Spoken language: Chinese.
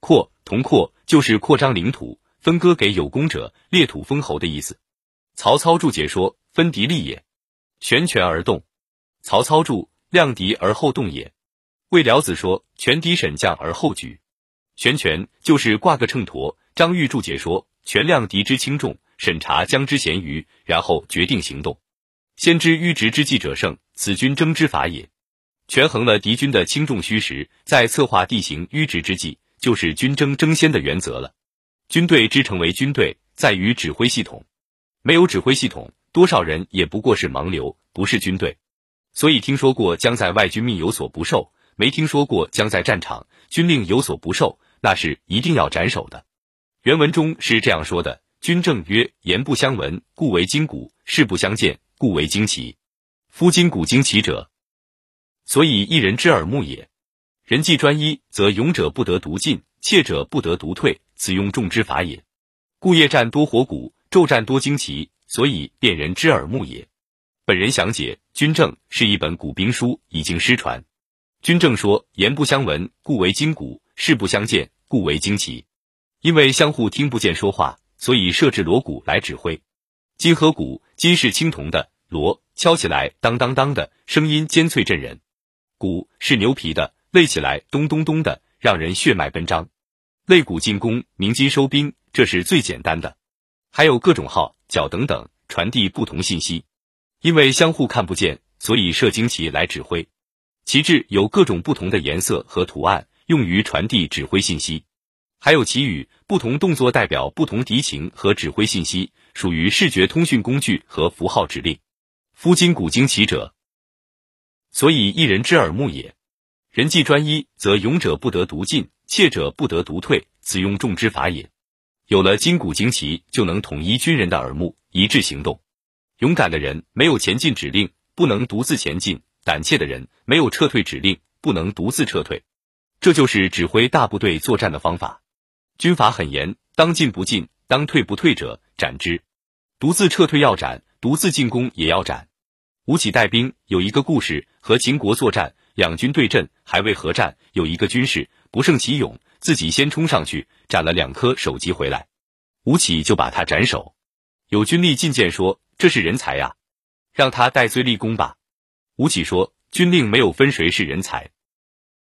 扩同扩就是扩张领土，分割给有功者，列土封侯的意思。曹操注解说：分敌利也，悬权而动。曹操注：量敌而后动也。魏辽子说：权敌审将而后举。悬权就是挂个秤砣。张玉注解说：权量敌之轻重，审查将之咸愚，然后决定行动。先知迂直之计者胜，此军争之法也。权衡了敌军的轻重虚实，在策划地形迂直之计，就是军争争先的原则了。军队之成为军队，在于指挥系统。没有指挥系统，多少人也不过是盲流，不是军队。所以听说过将在外军命有所不受，没听说过将在战场军令有所不受，那是一定要斩首的。原文中是这样说的：军政曰：言不相闻，故为今古；事不相见，故为惊奇。夫今古惊奇者，所以一人之耳目也。人既专一，则勇者不得独进，怯者不得独退，此用众之法也。故夜战多火鼓，昼战多旌旗，所以辨人之耳目也。本人详解：军政是一本古兵书，已经失传。军政说：言不相闻，故为今古；事不相见，故为惊奇。因为相互听不见说话，所以设置锣鼓来指挥。金和鼓，金是青铜的，锣敲起来当当当的声音尖脆震人；鼓是牛皮的，擂起来咚咚咚的，让人血脉奔张。擂鼓进攻，鸣金收兵，这是最简单的。还有各种号角等等，传递不同信息。因为相互看不见，所以设旌旗来指挥。旗帜有各种不同的颜色和图案，用于传递指挥信息。还有旗语，不同动作代表不同敌情和指挥信息，属于视觉通讯工具和符号指令。夫今古今奇者，所以一人之耳目也。人既专一，则勇者不得独进，怯者不得独退，此用众之法也。有了今古惊奇，就能统一军人的耳目，一致行动。勇敢的人没有前进指令，不能独自前进；胆怯的人没有撤退指令，不能独自撤退。这就是指挥大部队作战的方法。军法很严，当进不进，当退不退者斩之；独自撤退要斩，独自进攻也要斩。吴起带兵有一个故事，和秦国作战，两军对阵，还未合战，有一个军士不胜其勇，自己先冲上去斩了两颗首级回来，吴起就把他斩首。有军吏进谏说。这是人才呀，让他戴罪立功吧。吴起说：“军令没有分谁是人才，